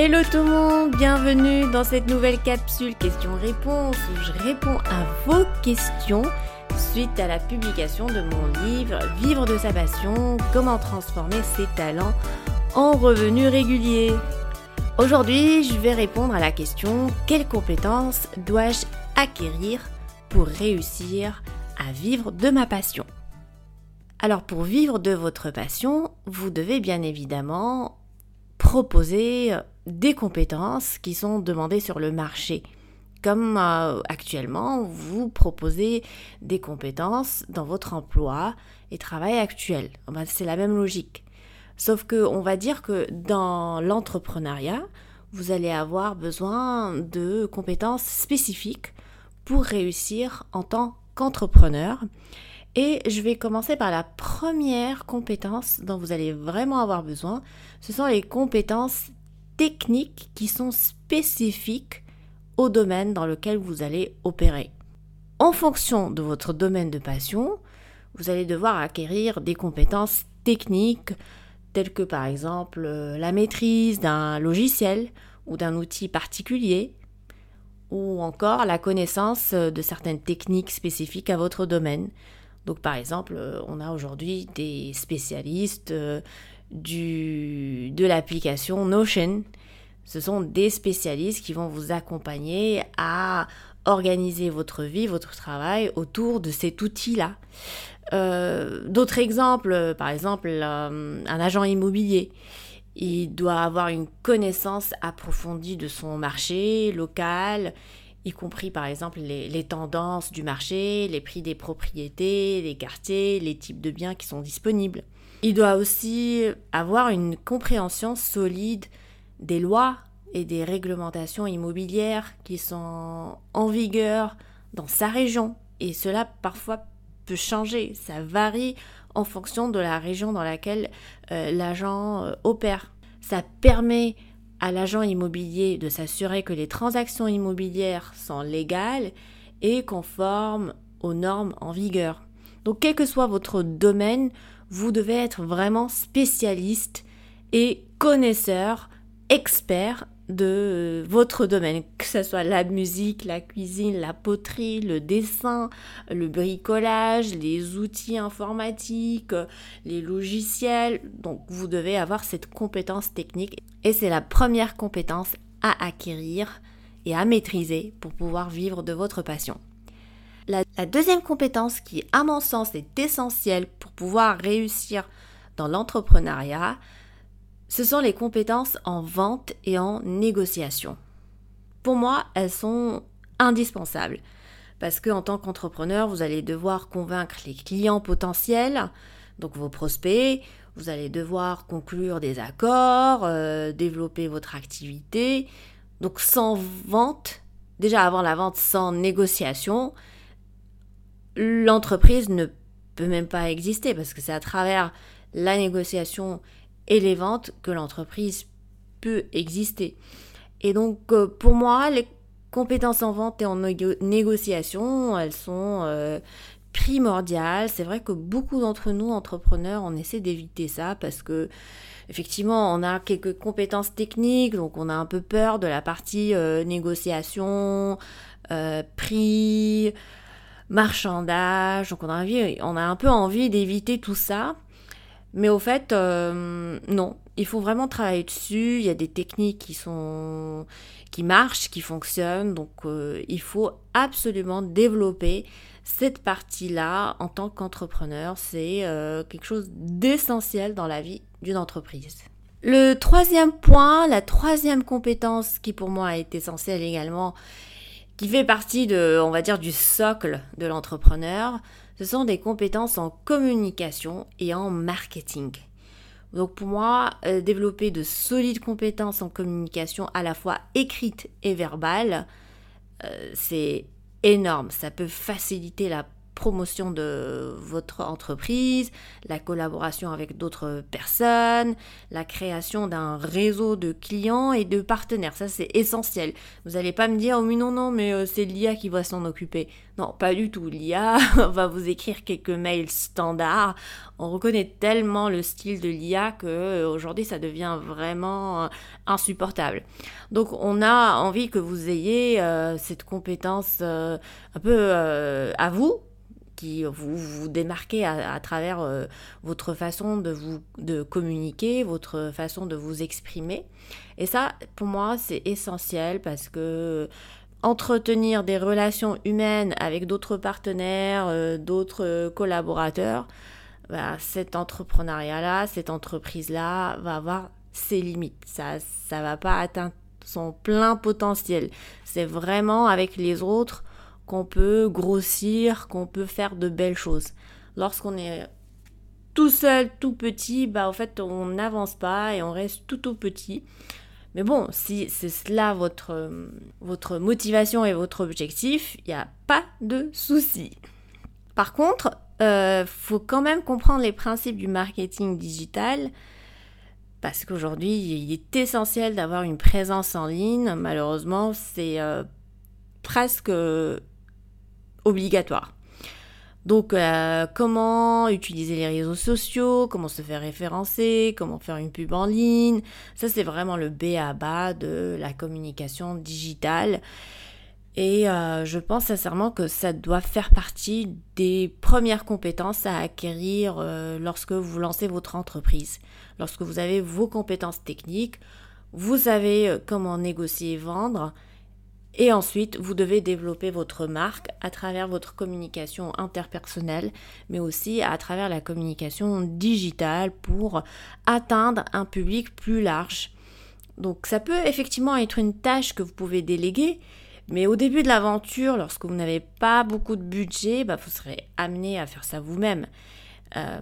Hello tout le monde, bienvenue dans cette nouvelle capsule questions-réponses où je réponds à vos questions suite à la publication de mon livre Vivre de sa passion, comment transformer ses talents en revenus réguliers. Aujourd'hui, je vais répondre à la question quelles compétences dois-je acquérir pour réussir à vivre de ma passion? Alors pour vivre de votre passion, vous devez bien évidemment proposer des compétences qui sont demandées sur le marché. Comme euh, actuellement, vous proposez des compétences dans votre emploi et travail actuel. C'est la même logique. Sauf que on va dire que dans l'entrepreneuriat, vous allez avoir besoin de compétences spécifiques pour réussir en tant qu'entrepreneur. Et je vais commencer par la première compétence dont vous allez vraiment avoir besoin. Ce sont les compétences techniques qui sont spécifiques au domaine dans lequel vous allez opérer. En fonction de votre domaine de passion, vous allez devoir acquérir des compétences techniques telles que par exemple euh, la maîtrise d'un logiciel ou d'un outil particulier ou encore la connaissance de certaines techniques spécifiques à votre domaine. Donc par exemple, euh, on a aujourd'hui des spécialistes euh, de l'application Notion. Ce sont des spécialistes qui vont vous accompagner à organiser votre vie, votre travail autour de cet outil-là. Euh, d'autres exemples, par exemple, un agent immobilier. Il doit avoir une connaissance approfondie de son marché local, y compris par exemple les, tendances du marché, les prix des propriétés, les quartiers, les types de biens qui sont disponibles. Il doit aussi avoir une compréhension solide des lois et des réglementations immobilières qui sont en vigueur dans sa région. Et cela parfois peut changer, ça varie en fonction de la région dans laquelle euh, l'agent euh, opère. Ça permet à l'agent immobilier de s'assurer que les transactions immobilières sont légales et conformes aux normes en vigueur. Donc quel que soit votre domaine, vous devez être vraiment spécialiste et connaisseur, expert de votre domaine, que ce soit la musique, la cuisine, la poterie, le dessin, le bricolage, les outils informatiques, les logiciels. Donc vous devez avoir cette compétence technique et c'est la première compétence à acquérir et à maîtriser pour pouvoir vivre de votre passion. La, deuxième compétence qui, à mon sens, est essentielle pour pouvoir réussir dans l'entrepreneuriat, ce sont les compétences en vente et en négociation. Pour moi, elles sont indispensables parce qu'en tant qu'entrepreneur, vous allez devoir convaincre les clients potentiels, donc vos prospects, vous allez devoir conclure des accords, euh, développer votre activité. Donc sans vente, déjà avant la vente, sans négociation, l'entreprise ne peut même pas exister parce que c'est à travers la négociation et les ventes que l'entreprise peut exister. Et donc euh, pour moi, les compétences en vente et en négociation, elles sont euh, primordiales. C'est vrai que beaucoup d'entre nous, entrepreneurs, on essaie d'éviter ça parce que effectivement, on a quelques compétences techniques, donc on a un peu peur de la partie euh, négociation, prix, marchandage. Donc on a, envie, on a un peu envie d'éviter tout ça. Mais au fait, euh, non. Il faut vraiment travailler dessus. Il y a des techniques qui sont qui marchent, qui fonctionnent. Donc euh, il faut absolument développer cette partie-là en tant qu'entrepreneur. C'est euh, quelque chose d'essentiel dans la vie d'une entreprise. Le troisième point, la troisième compétence qui pour moi est essentielle également, qui fait partie de, on va dire, du socle de l'entrepreneur, ce sont des compétences en communication et en marketing. Donc pour moi, euh, développer de solides compétences en communication à la fois écrite et verbale, euh, c'est énorme. Ça peut faciliter la promotion de votre entreprise, la collaboration avec d'autres personnes, la création d'un réseau de clients et de partenaires. Ça, c'est essentiel. Vous n'allez pas me dire, oh mais non, non, mais euh, c'est l'IA qui va s'en occuper. Non, pas du tout. L'IA va vous écrire quelques mails standards. On reconnaît tellement le style de l'IA que euh, aujourd'hui, ça devient vraiment euh, insupportable. Donc, on a envie que vous ayez cette compétence un peu à vous qui vous vous démarquez à, travers euh, votre façon de vous de communiquer, votre façon de vous exprimer. Et ça, pour moi, c'est essentiel parce que entretenir des relations humaines avec d'autres partenaires, euh, d'autres collaborateurs, bah, cet entrepreneuriat-là, cette entreprise-là va avoir ses limites. Ça ça va pas atteindre son plein potentiel. C'est vraiment avec les autres qu'on peut grossir, qu'on peut faire de belles choses. Lorsqu'on est tout seul, tout petit, bah en fait on n'avance pas et on reste tout tout petit. Mais bon, si c'est cela votre, votre motivation et votre objectif, il n'y a pas de souci. Par contre, euh, faut quand même comprendre les principes du marketing digital parce qu'aujourd'hui, il est essentiel d'avoir une présence en ligne. Malheureusement, c'est euh, presque obligatoire. Donc, euh, comment utiliser les réseaux sociaux, comment se faire référencer, comment faire une pub en ligne. Ça, c'est vraiment le B à bas de la communication digitale. Et euh, je pense sincèrement que ça doit faire partie des premières compétences à acquérir euh, lorsque vous lancez votre entreprise. Lorsque vous avez vos compétences techniques, vous savez comment négocier et vendre, et ensuite, vous devez développer votre marque à travers votre communication interpersonnelle, mais aussi à travers la communication digitale pour atteindre un public plus large. Donc ça peut effectivement être une tâche que vous pouvez déléguer, mais au début de l'aventure, lorsque vous n'avez pas beaucoup de budget, bah, vous serez amené à faire ça vous-même. Euh,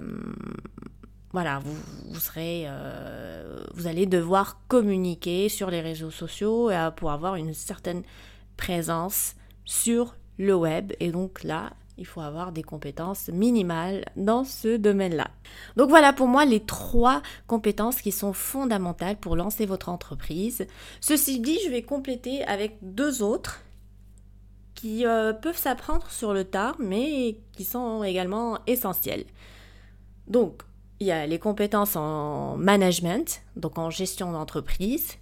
voilà, vous, serez, euh, vous allez devoir communiquer sur les réseaux sociaux pour avoir une certaine présence sur le web. Et donc là, il faut avoir des compétences minimales dans ce domaine-là. Donc voilà pour moi les trois compétences qui sont fondamentales pour lancer votre entreprise. Ceci dit, je vais compléter avec deux autres qui euh, peuvent s'apprendre sur le tard, mais qui sont également essentielles. Donc, il y a les compétences en management, donc en gestion d'entreprise.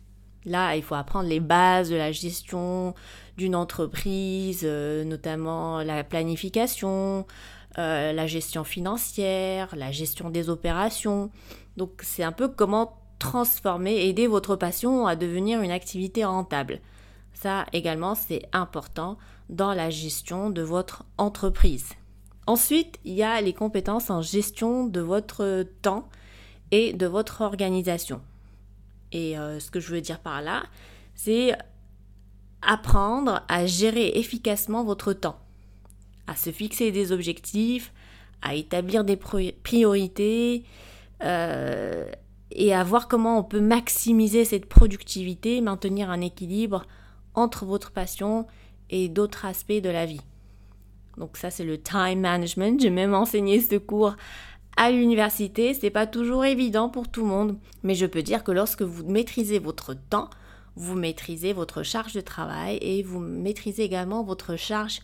Là, il faut apprendre les bases de la gestion d'une entreprise, euh, notamment la planification, euh, la gestion financière, la gestion des opérations. Donc c'est un peu comment transformer, aider votre passion à devenir une activité rentable. Ça également, c'est important dans la gestion de votre entreprise. Ensuite, il y a les compétences en gestion de votre temps et de votre organisation. Et euh, ce que je veux dire par là, c'est apprendre à gérer efficacement votre temps, à se fixer des objectifs, à établir des priorités euh, et à voir comment on peut maximiser cette productivité, maintenir un équilibre entre votre passion et d'autres aspects de la vie. Donc ça c'est le time management. J'ai même enseigné ce cours à l'université. C'est pas toujours évident pour tout le monde, mais je peux dire que lorsque vous maîtrisez votre temps, vous maîtrisez votre charge de travail et vous maîtrisez également votre charge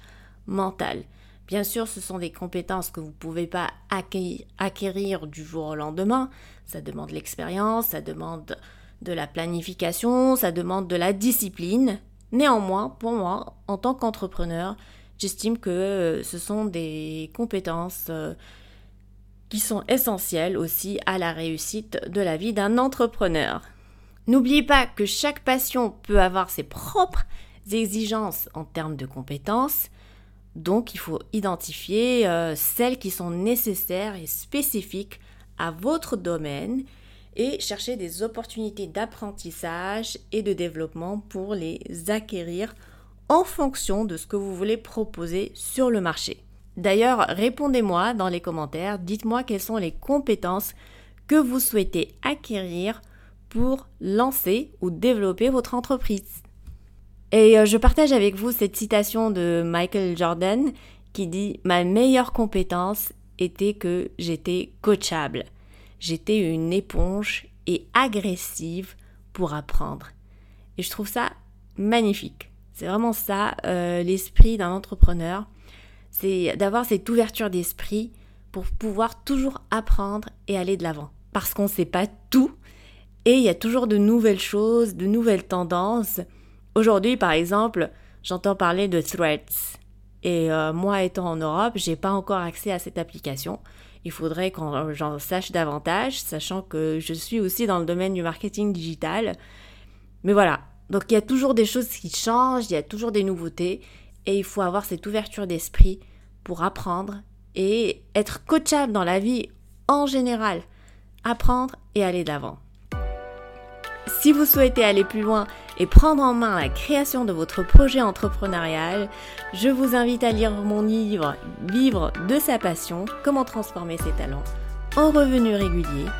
mentale. Bien sûr, ce sont des compétences que vous ne pouvez pas acquérir du jour au lendemain. Ça demande l'expérience, ça demande de la planification, ça demande de la discipline. Néanmoins, pour moi, en tant qu'entrepreneur, J'estime que euh, ce sont des compétences euh, qui sont essentielles aussi à la réussite de la vie d'un entrepreneur. N'oubliez pas que chaque passion peut avoir ses propres exigences en termes de compétences, donc il faut identifier euh, celles qui sont nécessaires et spécifiques à votre domaine et chercher des opportunités d'apprentissage et de développement pour les acquérir en fonction de ce que vous voulez proposer sur le marché. D'ailleurs, répondez-moi dans les commentaires, dites-moi quelles sont les compétences que vous souhaitez acquérir pour lancer ou développer votre entreprise. Et euh, je partage avec vous cette citation de Michael Jordan. qui dit ma meilleure compétence était que j'étais coachable. J'étais une éponge et agressive pour apprendre. Et je trouve ça magnifique. C'est vraiment ça, euh, l'esprit d'un entrepreneur. C'est d'avoir cette ouverture d'esprit pour pouvoir toujours apprendre et aller de l'avant. Parce qu'on ne sait pas tout et il y a toujours de nouvelles choses, de nouvelles tendances. Aujourd'hui, par exemple, j'entends parler de Threads. Et euh, moi, étant en Europe, j'ai pas encore accès à cette application. Il faudrait que j'en sache davantage, sachant que je suis aussi dans le domaine du marketing digital. Mais voilà. Donc il y a toujours des choses qui changent, il y a toujours des nouveautés, et il faut avoir cette ouverture d'esprit pour apprendre et être coachable dans la vie en général. Apprendre et aller de l'avant. Si vous souhaitez aller plus loin et prendre en main la création de votre projet entrepreneurial, je vous invite à lire mon livre Vivre de sa passion, comment transformer ses talents en revenus réguliers.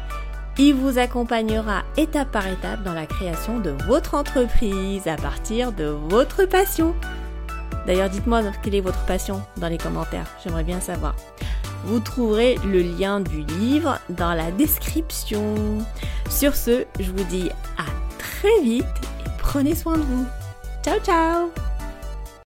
Il vous accompagnera étape par étape dans la création de votre entreprise à partir de votre passion. D'ailleurs, dites-moi quelle est votre passion dans les commentaires, j'aimerais bien savoir. Vous trouverez le lien du livre dans la description. Sur ce, je vous dis à très vite et prenez soin de vous. Ciao ciao